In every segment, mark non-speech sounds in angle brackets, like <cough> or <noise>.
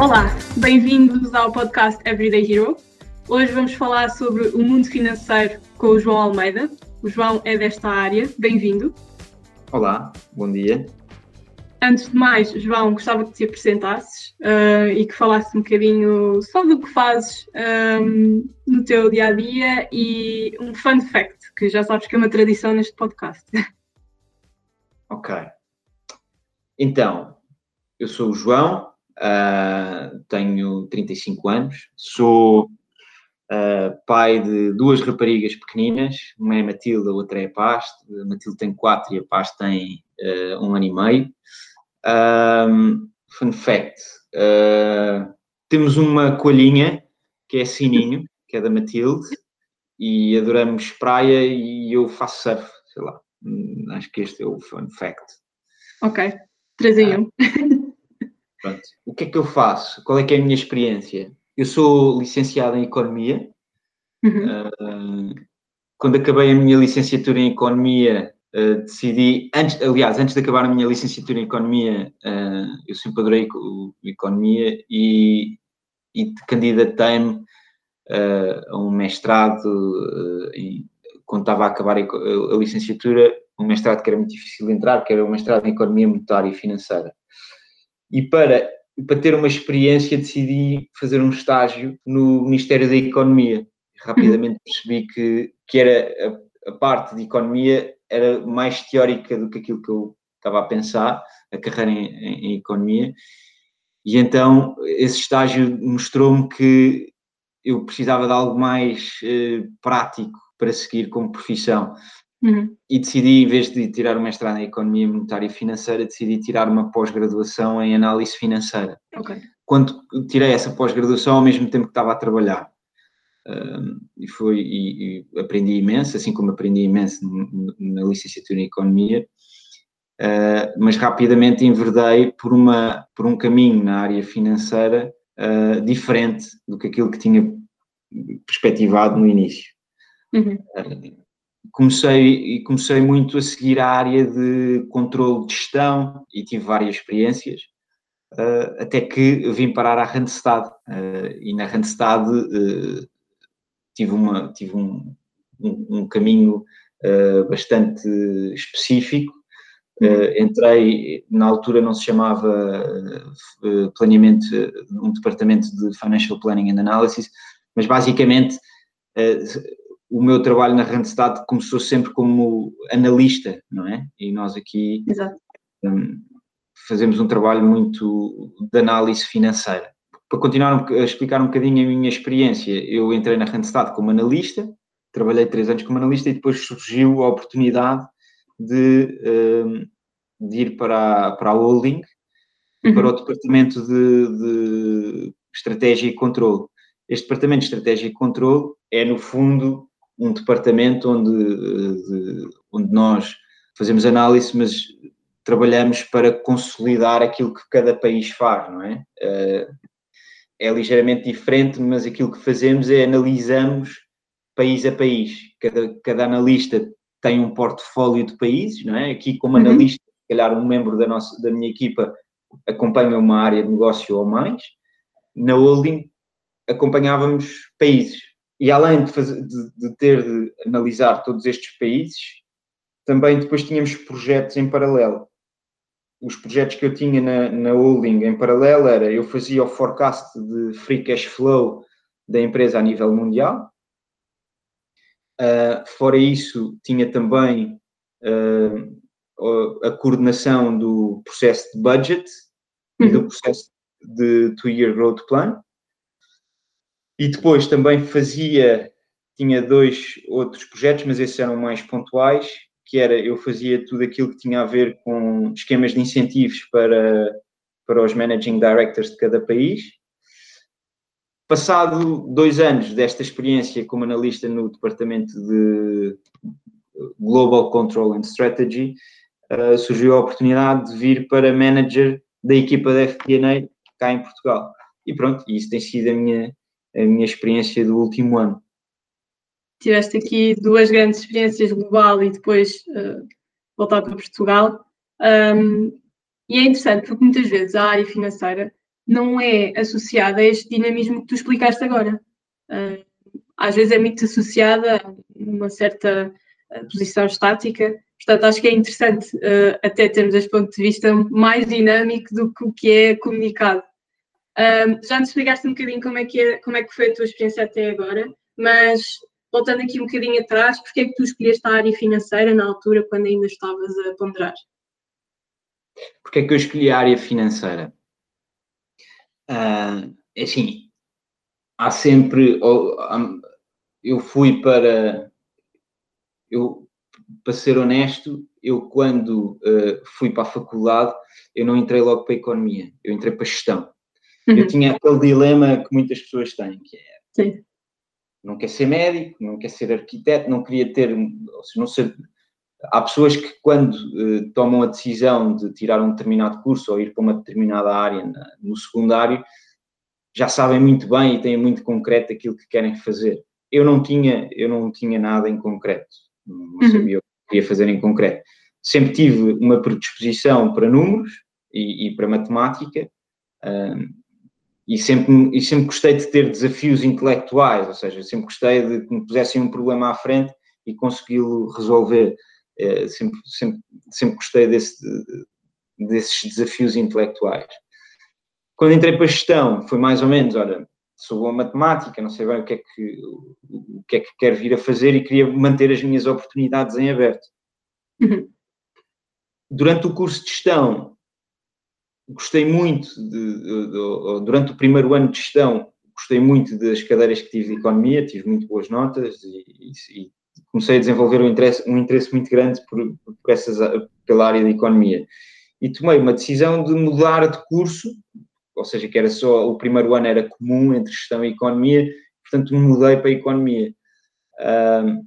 Olá, bem-vindos ao podcast Everyday Hero. Hoje vamos falar sobre o mundo financeiro com o João Almeida. O João é desta área, bem-vindo. Olá, bom dia. Antes de mais, João, gostava que te apresentasses uh, e que falasses um bocadinho só do que fazes um, no teu dia a dia e um fun fact, que já sabes que é uma tradição neste podcast. <laughs> Ok. Então, eu sou o João, uh, tenho 35 anos, sou uh, pai de duas raparigas pequeninas, uma é Matilde, a outra é a Paz. A Matilde tem 4 e a Paz tem um ano e meio. Um, fun fact: uh, temos uma coelhinha que é Sininho, que é da Matilde, e adoramos praia e eu faço surf, sei lá. Hum, acho que este é o fun fact. Ok, 3 em 1. Pronto. O que é que eu faço? Qual é que é a minha experiência? Eu sou licenciado em Economia. Uhum. Uh, quando acabei a minha licenciatura em Economia, Uh, decidi, antes, aliás, antes de acabar a minha licenciatura em Economia, uh, eu sempre adorei Economia e, e candidatei-me a um mestrado, em, quando estava a acabar a, a, licenciatura, um mestrado que era muito difícil de entrar, que era um mestrado em Economia Monetária e Financeira. E para, para ter uma experiência decidi fazer um estágio no Ministério da Economia. Rapidamente percebi que, que era a, a parte de Economia era mais teórica do que aquilo que eu estava a pensar, a carreira em, em, em economia, e então esse estágio mostrou-me que eu precisava de algo mais eh, prático para seguir como profissão. Uhum. E decidi, em vez de tirar o mestrado em Economia Monetária e Financeira, decidi tirar uma pós-graduação em Análise Financeira. Okay. Quando tirei essa pós-graduação, ao mesmo tempo que estava a trabalhar e foi e, e, aprendi imenso, assim como aprendi imenso na licenciatura em economia, uh, mas rapidamente enverdei por uma por um caminho na área financeira uh, diferente do que aquilo que tinha perspectivado no início. Uhum. Uh, comecei comecei muito a seguir a área de controle de gestão e tive várias experiências. Uh, até que vim parar à Randstad uh, e na Randstad uh, tive, uma, tive um, um, um caminho bastante específico. Entrei, na altura não se chamava planeamento, um departamento de Financial Planning and Analysis, mas basicamente o meu trabalho na Randstad começou sempre como analista, não é? E nós aqui um, fazemos um trabalho muito de análise financeira para continuar a explicar um bocadinho a minha experiência, eu entrei na Randstad como analista, trabalhei três anos como analista e depois surgiu a oportunidade de, ehm, de ir para a, para a holding e para o uhum. departamento de, de estratégia e controle. Este departamento de estratégia e controle é, no fundo, um departamento onde, de, onde nós fazemos análise, mas trabalhamos para consolidar aquilo que cada país faz, não é? Eh, é ligeiramente diferente, mas aquilo que fazemos é analisamos país a país. Cada, cada analista tem um portfólio de países, não é? Aqui, como uhum. analista, se calhar um membro da, nossa, da minha equipa acompanha uma área de negócio ou mais. Na holding, acompanhávamos países. E além de, fazer, de, de ter de analisar todos estes países, também depois tínhamos projetos em paralelo os projetos que eu tinha na, na holding em paralelo era eu fazia o forecast de free cash flow da empresa a nível mundial. Uh, fora isso, tinha também uh, a coordenação do processo de budget uhum. e do uhum. processo de two-year growth plan. E depois também fazia, tinha dois outros projetos, mas esses eram mais pontuais, que era eu fazia tudo aquilo que tinha a ver com esquemas de incentivos para, para os managing directors de cada país. Passado dois anos desta experiência como analista no departamento de Global Control and Strategy, uh, surgiu a oportunidade de vir para manager da equipa da FP&A cá em Portugal. E pronto, isso tem sido a minha, a minha experiência do último ano tiveste aqui duas grandes experiências global e depois uh, voltar para Portugal. Um, e é interessante porque muitas vezes a área financeira não é associada a este dinamismo que tu explicaste agora. Uh, às vezes é muito associada a uma certa uh, posição estática. Portanto, acho que é interessante uh, até termos este ponto de vista mais dinâmico do que o que é comunicado. Já nos explicaste um bocadinho como é, que é, como é que foi a tua experiência até agora, mas voltando aqui um bocadinho atrás, porque é que tu escolheste a área financeira na altura, quando ainda estavas a ponderar? Porque é que eu escolhi a área financeira? Uh, assim, há sempre. Eu fui para. Eu, para ser honesto, eu quando uh, fui para a faculdade, eu não entrei logo para a economia, eu entrei para a gestão. Uhum. Eu tinha aquele dilema que muitas pessoas têm, que é. Sim. Não quer ser médico, não quer ser arquiteto, não queria ter. Não ser, há pessoas que, quando uh, tomam a decisão de tirar um determinado curso ou ir para uma determinada área na, no secundário, já sabem muito bem e têm muito concreto aquilo que querem fazer. Eu não tinha, eu não tinha nada em concreto, não uhum. sabia o que queria fazer em concreto. Sempre tive uma predisposição para números e, e para matemática, um, e sempre, e sempre gostei de ter desafios intelectuais, ou seja, sempre gostei de que me pusessem um problema à frente e consegui-lo resolver. É, sempre, sempre, sempre gostei desse, desses desafios intelectuais. Quando entrei para a gestão, foi mais ou menos, olha, sou boa matemática, não sei bem o que é que, o que, é que quero vir a fazer e queria manter as minhas oportunidades em aberto. Uhum. Durante o curso de gestão, gostei muito, de, de, de, durante o primeiro ano de gestão, gostei muito das cadeiras que tive de economia, tive muito boas notas e, e, e comecei a desenvolver um interesse, um interesse muito grande por, por essas, pela área da economia. E tomei uma decisão de mudar de curso, ou seja, que era só, o primeiro ano era comum entre gestão e economia, portanto mudei para a economia. Um,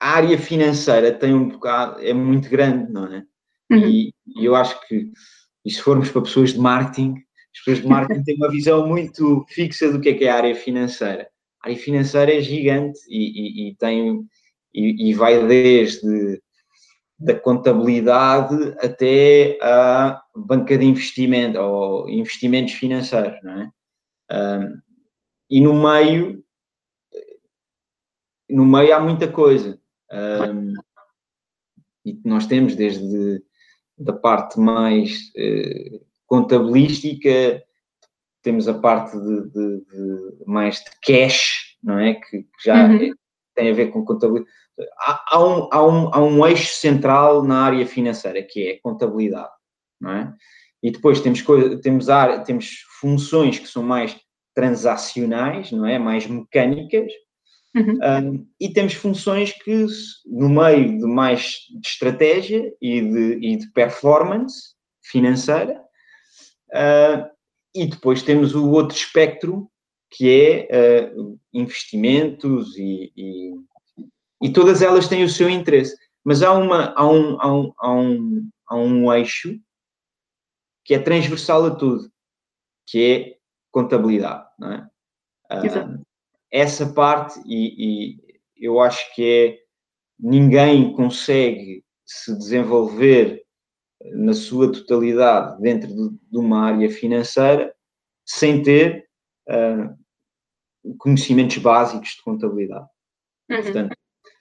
a área financeira tem um bocado, é muito grande, não é? Uhum. E, e, eu acho que, e se formos para pessoas de marketing, as pessoas de marketing têm uma visão muito fixa do que é que é a área financeira a área financeira é gigante e, e, e tem e, vai desde da contabilidade até a banca de investimento ou investimentos financeiros, não é? Um, e no meio no meio há muita coisa um, e nós temos desde da parte mais uh, contabilística temos a parte de, de, de mais de cash, não é? Que, que já uhum. tem a ver com contabilidade. Há, há, um, há, um, há um eixo central na área financeira, que é a contabilidade, não é? E depois temos, temos, área, temos funções que são mais transacionais, não é? Mais mecânicas, Uhum. Um, e temos funções que, no meio de mais de estratégia e de, e de performance financeira, uh, e depois temos o outro espectro, que é uh, investimentos e, e, e, todas elas têm o seu interesse. Mas há, uma, há, um, há, um, há, um, há um eixo que é transversal a tudo, que é contabilidade, não é? Uh, essa parte, e, e eu acho que é ninguém consegue se desenvolver na sua totalidade dentro de, uma área financeira sem ter uh, conhecimentos básicos de contabilidade. Uhum. Portanto,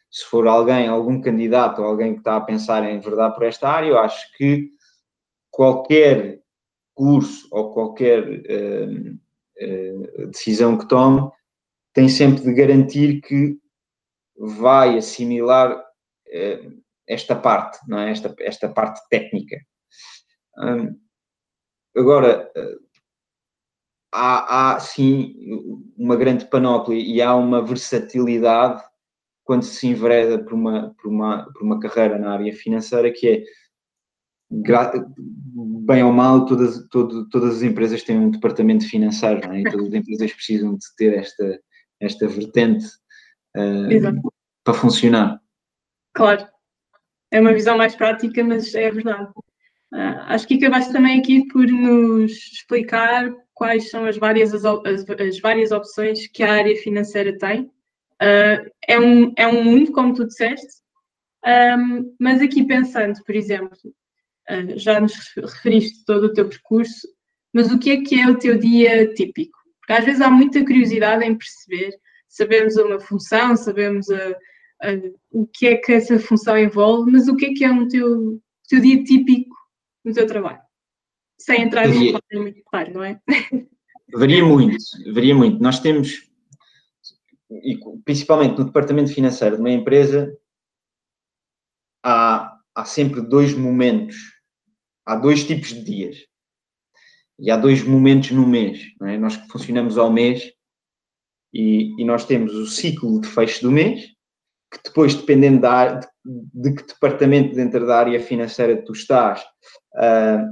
se for alguém, algum candidato ou alguém que está a pensar em verdade por esta área, eu acho que qualquer curso ou qualquer uh, uh, decisão que tome tem sempre de garantir que vai assimilar esta parte, não é? esta, esta parte técnica. Hum, agora, há, há sim uma grande panóplia e há uma versatilidade quando se envereda por uma, por uma, por uma carreira na área financeira que é bem ou mal, todas, todo, todas as empresas têm um departamento financeiro é? e todas as empresas precisam de ter esta, esta vertente uh, para funcionar. Claro é uma visão mais prática, mas é verdade. Uh, acho que acabaste também aqui por nos explicar quais são as várias, as, as várias opções que a área financeira tem. Uh, é, um, é um mundo, como tu disseste, um, mas aqui pensando, por exemplo, uh, já nos referiste todo o teu percurso, mas o que é que é o teu dia típico? Porque às vezes há muita curiosidade em perceber, sabemos uma função, sabemos a, a, o que é que essa função envolve, mas o que é que é o teu, teu dia típico no teu trabalho? Sem entrar em um muito claro, não é? Varia muito, varia muito. Nós temos, e principalmente no departamento financeiro de uma empresa, há, há sempre dois momentos, há dois tipos de dias. E há dois momentos no mês. É? Nós funcionamos ao mês e, e, nós temos o ciclo de fecho do mês, que depois, dependendo da, de, de que departamento dentro da área financeira tu estás, uh,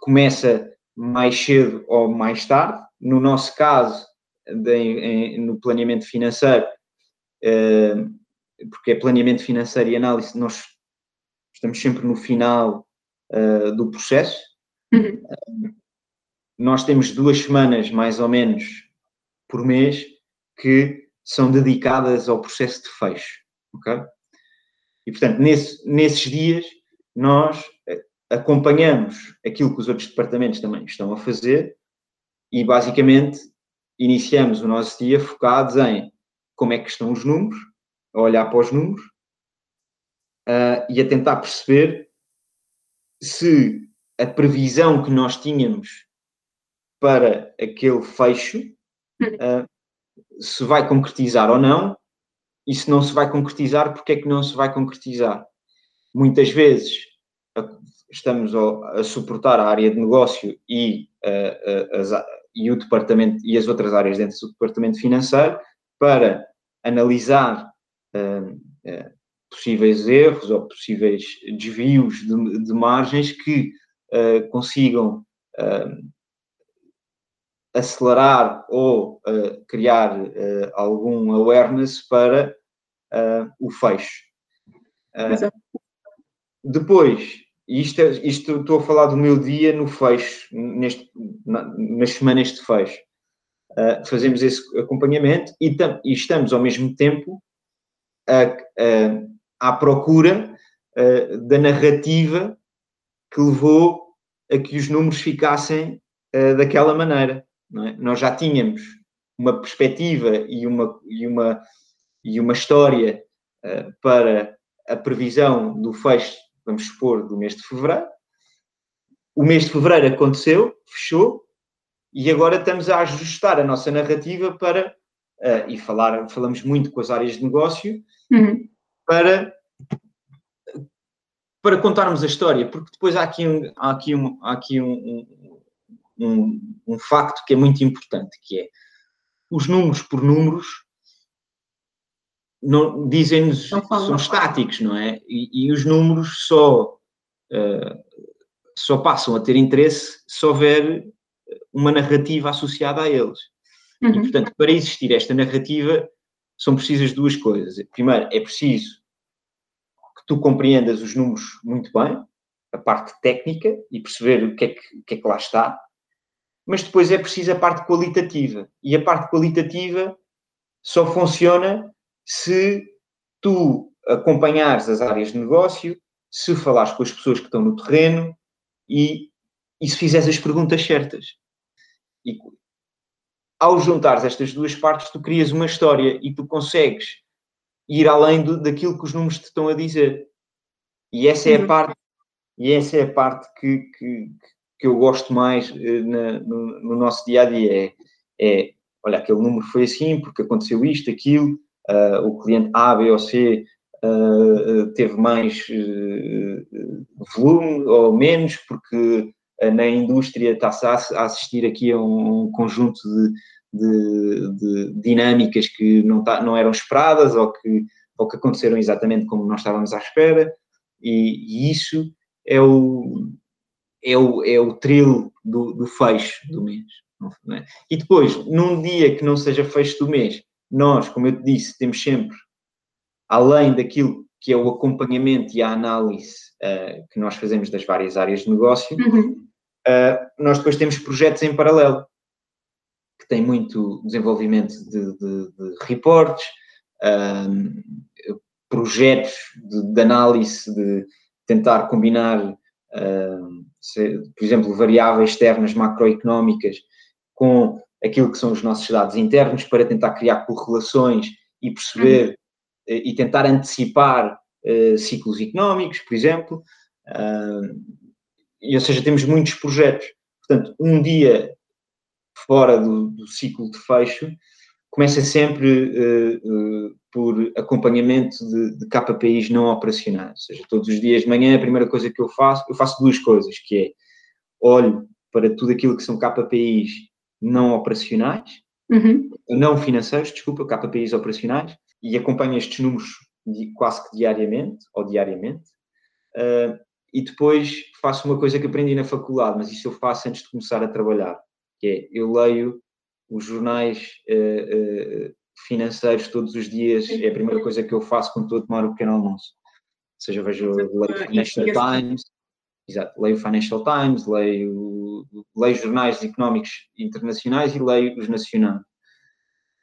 começa mais cedo ou mais tarde. No nosso caso, de, em, no planeamento financeiro, uh, porque é planeamento financeiro e análise, nós estamos sempre no final uh, do processo. Nós temos duas semanas, mais ou menos, por mês, que são dedicadas ao processo de fecho, ok? E, portanto, nesse, nesses dias, nós eh, acompanhamos aquilo que os outros departamentos também estão a fazer e, basicamente, iniciamos o nosso dia focados em como é que estão os números, a olhar para os números uh, e a tentar perceber se a previsão que nós tínhamos para aquele fecho uh, se vai concretizar ou não e se não se vai concretizar, porque é que não se vai concretizar. Muitas vezes estamos a, suportar a área de negócio e, uh, as, e o departamento e as outras áreas dentro do departamento financeiro para analisar uh, uh, possíveis erros ou possíveis desvios de, de margens que uh, consigam acelerar ou criar algum awareness para o fecho. depois, isto, é, isto estou a falar do meu dia no fecho, neste, na, nas semanas de fecho. Uh, fazemos esse acompanhamento e, e, estamos ao mesmo tempo a, a, à procura da narrativa que levou a que os números ficassem daquela maneira. É? Nós já tínhamos uma perspectiva e uma, e uma, e uma história para a previsão do fecho, vamos supor, do mês de fevereiro. O mês de fevereiro aconteceu, fechou, e agora estamos a ajustar a nossa narrativa para, uh, e falar, falamos muito com as áreas de negócio, uhum. para, para contarmos a história, porque depois há aqui um, há aqui um, há aqui um, um, um facto que é muito importante, que é os números por números não, dizem-nos são estáticos, não é? E, e os números só, uh, só passam a ter interesse se houver uma narrativa associada a eles. Uhum. E, portanto, para existir esta narrativa, são precisas duas coisas. Primeiro, é preciso que tu compreendas os números muito bem, a parte técnica, e perceber o que é que, o que, é que lá está, mas depois é preciso a parte qualitativa. E a parte qualitativa só funciona se tu acompanhares as áreas de negócio, se falares com as pessoas que estão no terreno e, e se fizeres as perguntas certas. E ao juntares estas duas partes, tu crias uma história e tu consegues ir além do, daquilo que os números te estão a dizer. E essa é a uhum. parte, e essa é a parte que, que, que eu gosto mais uh, na, no, no, nosso dia a dia. É, é, olha, aquele número foi assim, porque aconteceu isto, aquilo, uh, o cliente A, B ou C uh, teve mais volume ou menos, porque na indústria está-se a assistir aqui a um conjunto de, de, de dinâmicas que não, tá, não, eram esperadas ou que, ou que aconteceram exatamente como nós estávamos à espera, e, e isso é o, é o, é o trilho do, do fecho do mês. É? E depois, num dia que não seja fecho do mês, nós, como eu te disse, temos sempre, além daquilo que é o acompanhamento e a análise uh, que nós fazemos das várias áreas de negócio, uhum. Uh, nós depois temos projetos em paralelo, têm muito desenvolvimento de, de, de reportes, uh, projetos de, de, análise, de tentar combinar uh, se, por exemplo, variáveis externas macroeconómicas com aquilo que são os nossos dados internos para tentar criar correlações e perceber uhum. e tentar antecipar uh, ciclos económicos, por exemplo. Uh, e, ou seja, temos muitos projetos. Portanto, um dia fora do, do ciclo de fecho começa sempre uh, por acompanhamento de, de KPIs não operacionais. Ou seja, todos os dias de manhã a primeira coisa que eu faço, eu faço duas coisas, que é olho para tudo aquilo que são KPIs não operacionais, uhum. não financeiros, desculpa, KPIs operacionais, e acompanho estes números quase que diariamente, ou diariamente, uh, e depois faço uma coisa que aprendi na faculdade, mas isso eu faço antes de começar a trabalhar, que é, eu leio os jornais uh, uh, financeiros todos os dias, é a primeira coisa que eu faço quando estou a tomar o pequeno almoço. Ou seja, vejo, leio o Financial Times, exato, leio o Financial Times, leio, leio jornais económicos internacionais e leio os nacionais.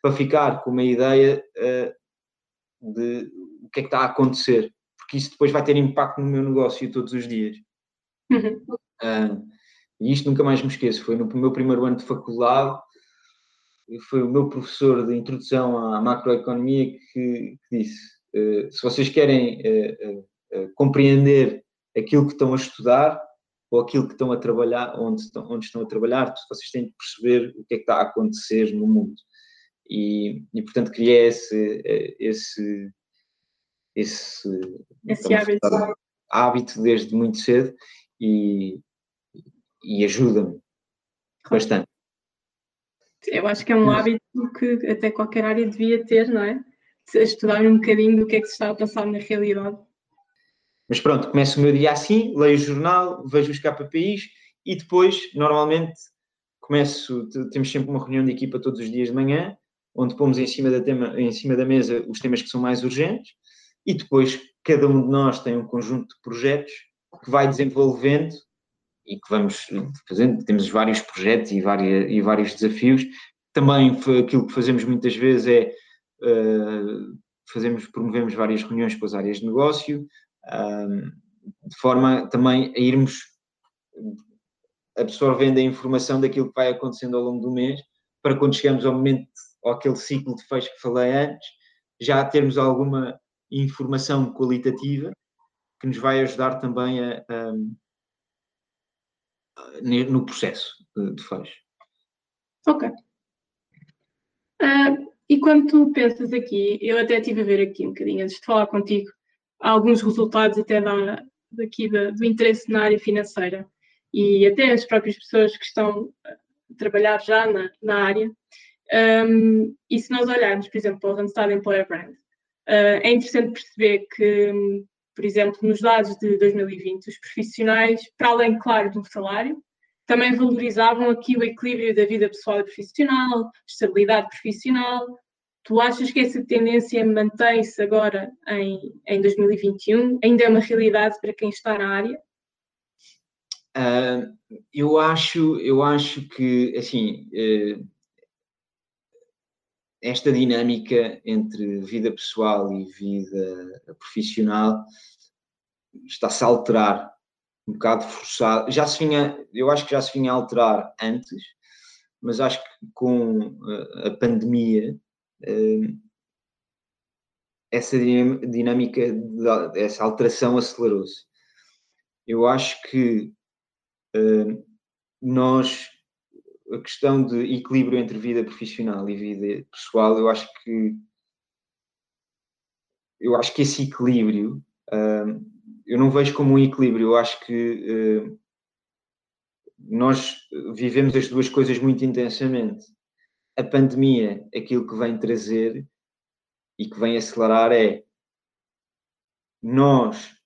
Para ficar com uma ideia uh, de o que é que está a acontecer, porque isso depois vai ter impacto no meu negócio todos os dias. Uhum. Uh, e isto nunca mais me esqueço, foi no meu primeiro ano de faculdade, foi o meu professor de introdução à macroeconomia que, que disse: uh, se vocês querem uh, uh, compreender aquilo que estão a estudar ou aquilo que estão a trabalhar, onde estão, onde estão a trabalhar, vocês têm de perceber o que é que está a acontecer no mundo. E, e portanto, criei esse, esse, esse, esse hábito. hábito desde muito cedo e, e ajuda-me bastante. Eu acho que é um hábito que até qualquer área devia ter, não é? Estudar um bocadinho do que é que se está a passar na realidade. Mas pronto, começo o meu dia assim, leio o jornal, vejo os KPIs e depois, normalmente, começo, temos sempre uma reunião de equipa todos os dias de manhã, onde pomos em cima da, tema, em cima da mesa os temas que são mais urgentes e depois cada um de nós tem um conjunto de projetos que vai desenvolvendo e que vamos fazendo, temos vários projetos e, várias, e vários desafios. Também aquilo que fazemos muitas vezes é uh, fazemos, promovemos várias reuniões com as áreas de negócio, uh, de forma também a irmos absorvendo a informação daquilo que vai acontecendo ao longo do mês, para quando chegamos ao momento, ou aquele ciclo de fecho que falei antes, já termos alguma informação qualitativa que nos vai ajudar também a, a no processo de fecho. Ok. Uh, e quando tu pensas aqui, eu até estive a ver aqui um bocadinho antes de falar contigo, alguns resultados até da, daqui da, do interesse na área financeira e até as próprias pessoas que estão a trabalhar já na, na área. Um, e se nós olharmos, por exemplo, para o Randstad Employer Brand, uh, é interessante perceber que por exemplo, nos dados de 2020, os profissionais, para além, claro, do salário, também valorizavam aqui o equilíbrio da vida pessoal e profissional, estabilidade profissional. Tu achas que essa tendência mantém-se agora em, em 2021? Ainda é uma realidade para quem está na área? Uh, eu acho, eu acho que assim uh, esta dinâmica entre vida pessoal e vida profissional está-se a alterar um bocado forçado. Já se vinha, eu acho que já se vinha a alterar antes, mas acho que com eh, a pandemia eh, essa dinâmica, essa alteração acelerou-se. Eu acho que eh, nós, a questão de equilíbrio entre vida profissional e vida pessoal, eu acho que eu acho que esse equilíbrio eu não vejo como um equilíbrio. Eu acho que uh, nós vivemos as duas coisas muito intensamente. A pandemia, aquilo que vem trazer e que vem acelerar é nós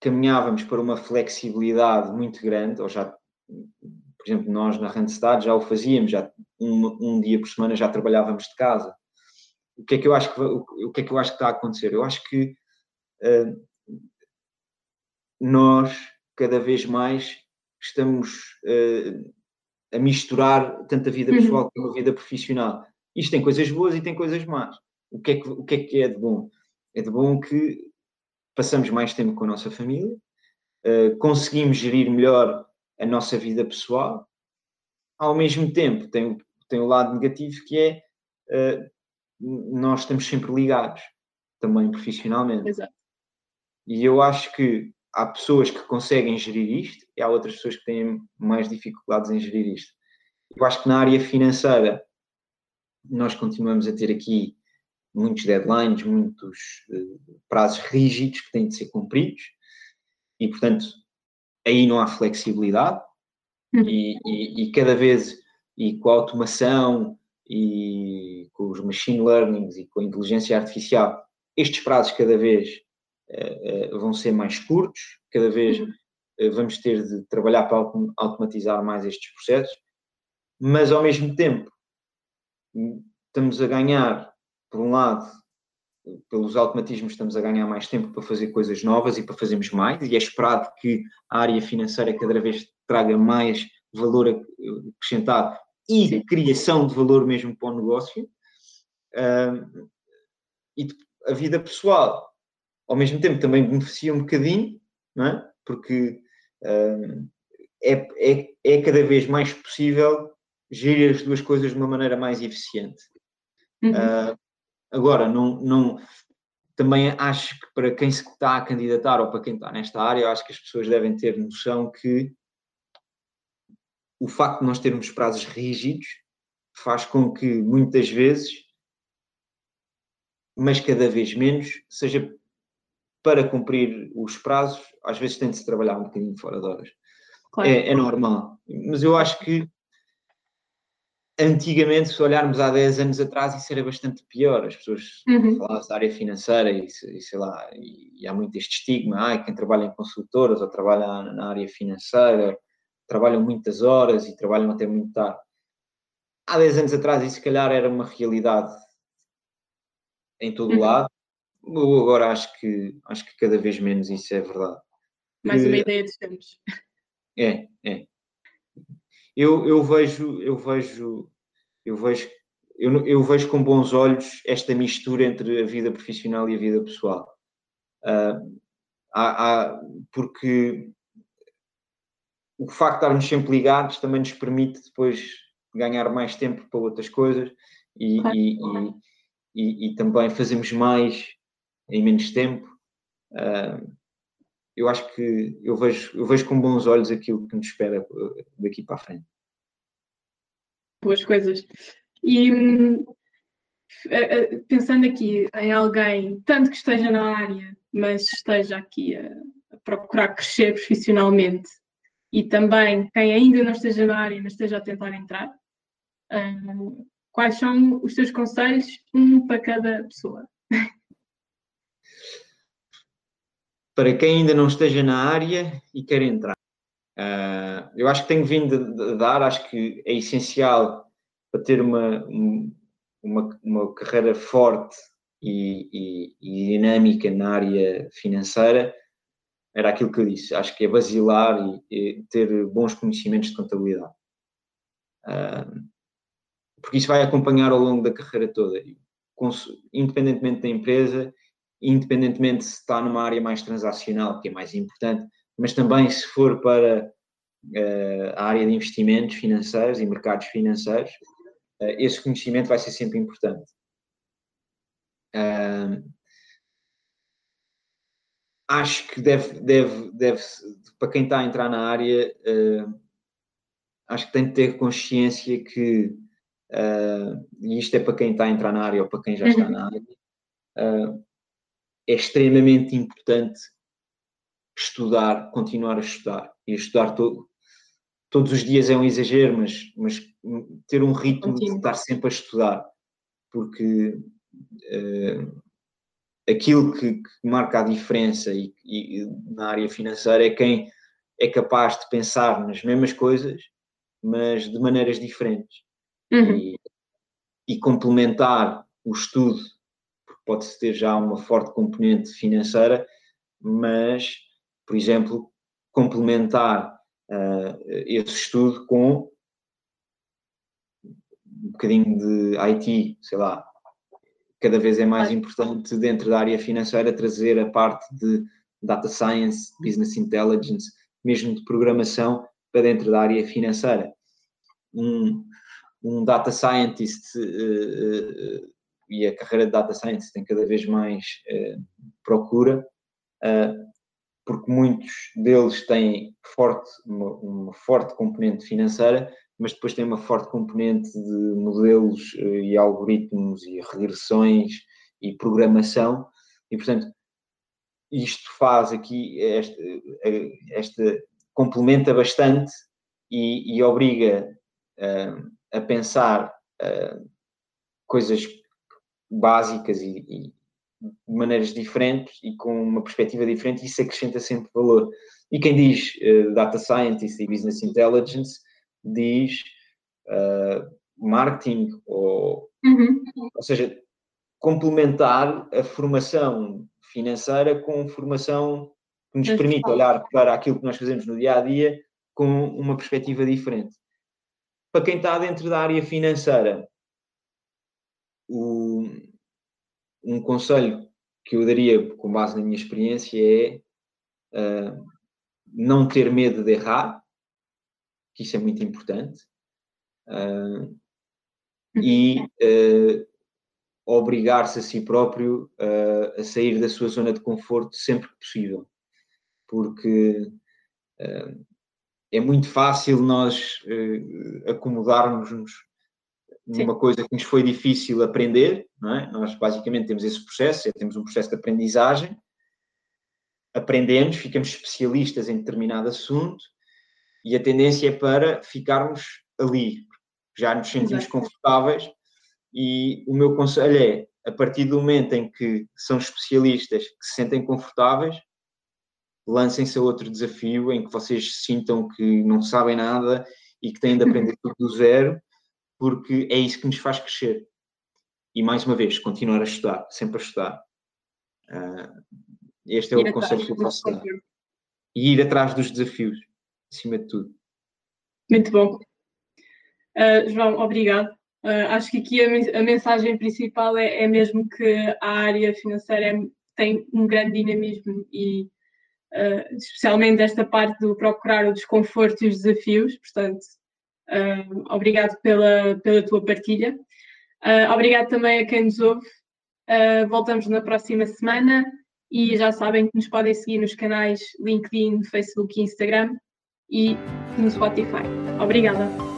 caminhávamos para uma flexibilidade muito grande, ou já, por exemplo, nós na Randstad já o fazíamos, já um, um, dia por semana já trabalhávamos de casa. O que é que eu acho que, o, que, é que, eu acho que está a acontecer? Eu acho que uh, nós cada vez mais estamos uh, a misturar tanto a vida uhum. pessoal uhum. como a vida profissional. Isto tem coisas boas e tem coisas más. O que, é que, o que é que é de bom? É de bom que passamos mais tempo com a nossa família, uh, conseguimos gerir melhor a nossa vida pessoal. Ao mesmo tempo, tem, tem o lado negativo que é uh, nós estamos sempre ligados, também profissionalmente. Exato. E eu acho que há pessoas que conseguem gerir isto e há outras pessoas que têm mais dificuldades em gerir isto. Eu acho que na área financeira nós continuamos a ter aqui muitos deadlines, muitos uh, prazos rígidos que têm de ser cumpridos e, portanto, aí não há flexibilidade uhum. e, e, e, cada vez, e com a automação e com os machine learnings e com a inteligência artificial, estes prazos cada vez uh, uh, vão ser mais curtos, cada vez uhum. vamos ter de trabalhar para automatizar mais estes processos, mas ao mesmo tempo estamos a ganhar, por um lado, pelos automatismos estamos a ganhar mais tempo para fazer coisas novas e para fazermos mais, e é esperado que a área financeira cada vez traga mais valor acrescentado e Sim. criação de valor mesmo para o negócio. e a vida pessoal, ao mesmo tempo, também beneficia um bocadinho, não é? porque é, é, é cada vez mais possível gerir as duas coisas de uma maneira mais eficiente. Uhum. Uh, agora, não, não, também acho que para quem se está a candidatar ou para quem está nesta área, acho que as pessoas devem ter noção que o facto de nós termos prazos rígidos faz com que muitas vezes, mas cada vez menos, seja para cumprir os prazos, às vezes tem de se trabalhar um bocadinho fora de horas. Claro. É, é normal. Mas eu acho que antigamente, se olharmos há 10 anos atrás, isso era bastante pior. As pessoas uhum. falavam da área financeira e, sei lá, e, e, há muito este estigma, ah, quem trabalha em consultoras ou trabalha na área financeira trabalham muitas horas e trabalham até muito tarde. Há 10 anos atrás isso se calhar era uma realidade em todo o uhum. lado. Eu agora acho que, acho que cada vez menos isso é verdade. Mais uma ideia de tempos. É, é eu, eu vejo, eu vejo, eu vejo, eu, eu vejo com bons olhos esta mistura entre a vida profissional e a vida pessoal. Uh, há, há, porque o facto de estarmos sempre ligados também nos permite depois ganhar mais tempo para outras coisas e, e, e, e, também fazemos mais em menos tempo. Uh, eu acho que eu vejo, eu vejo com bons olhos aquilo que nos espera eh, daqui para a frente. Boas coisas. E eh, eh, pensando aqui em alguém, tanto que esteja na área, mas esteja aqui a, a procurar crescer profissionalmente, e também quem ainda não esteja na área, mas esteja a tentar entrar, quais são os seus conselhos, um para cada pessoa? <laughs> para quem ainda não esteja na área e quer entrar. Uh, eu acho que tenho vindo a dar, acho que é essencial para ter uma, uma, uma carreira forte e, e, e, dinâmica na área financeira, era aquilo que eu disse. Acho que é basilar e, e ter bons conhecimentos de contabilidade. Uh, porque isso vai acompanhar ao longo da carreira toda, independentemente da empresa independentemente se está numa área mais transacional, que é mais importante, mas também se for para uh, a área de investimentos financeiros e mercados financeiros, uh, esse conhecimento vai ser sempre importante. Uh, acho que deve, deve, deve, para quem está a entrar na área, acho que tem de ter consciência que, e isto é para quem está a entrar na área ou para quem já está uhum. na área, é extremamente importante estudar, continuar a estudar. E estudar todo, todos os dias é um exagero, mas, mas ter um ritmo de estar sempre a estudar, porque uh, aquilo que, que, marca a diferença e, e, na área financeira é quem é capaz de pensar nas mesmas coisas, mas de maneiras diferentes. Uhum. E, e complementar o estudo pode-se ter já uma forte componente financeira, mas, por exemplo, complementar uh, esse estudo com um bocadinho de IT, sei lá, cada vez é mais importante dentro da área financeira trazer a parte de data science, business intelligence, mesmo de programação para dentro da área financeira. Um, um data scientist uh, uh, e a carreira de data scientist tem cada vez mais uh, procura, porque muitos deles têm forte, uma, uma, forte componente financeira, mas depois tem uma forte componente de modelos e algoritmos e regressões e programação, e portanto isto faz aqui, este, este complementa bastante e, e obriga uh, a pensar uh, coisas básicas e, e, de maneiras diferentes e com uma perspectiva diferente, isso acrescenta sempre valor. E quem diz uh, Data Scientist e Business Intelligence diz marketing, ou, uhum. ou seja, complementar a formação financeira com formação que nos permite olhar para aquilo que nós fazemos no dia a dia com uma perspectiva diferente. Para quem está dentro da área financeira, o, um conselho que eu daria, com base na minha experiência, é uh, não ter medo de errar, que isso é muito importante, uh, e uh, obrigar-se a si próprio a sair da sua zona de conforto sempre que possível porque é muito fácil nós acomodarmos-nos numa Sim. coisa que nos foi difícil aprender, não é? Nós basicamente temos esse processo, é, temos um processo de aprendizagem, aprendemos, ficamos especialistas em determinado assunto e a tendência é para ficarmos ali, já nos sentimos Exato. confortáveis e o meu conselho é, a partir do momento em que são especialistas que se sentem confortáveis, lancem-se a outro desafio em que vocês sintam que não sabem nada e que têm de aprender tudo do zero, porque é isso que nos faz crescer. E mais uma vez, continuar a estudar, sempre a estudar. Uh, este é o conselho que eu posso dar. E ir atrás dos desafios, acima de tudo. Muito bom. Uh, João, obrigado. Uh, acho que aqui a, a mensagem principal é, é, mesmo que a área financeira é, tem um grande dinamismo e uh, especialmente esta parte do procurar o desconforto e os desafios. Portanto, uh, obrigado pela, pela tua partilha. Uh, obrigado também a quem nos ouve. voltamos na próxima semana e já sabem que nos podem seguir nos canais LinkedIn, Facebook e Instagram e no Spotify. Obrigada.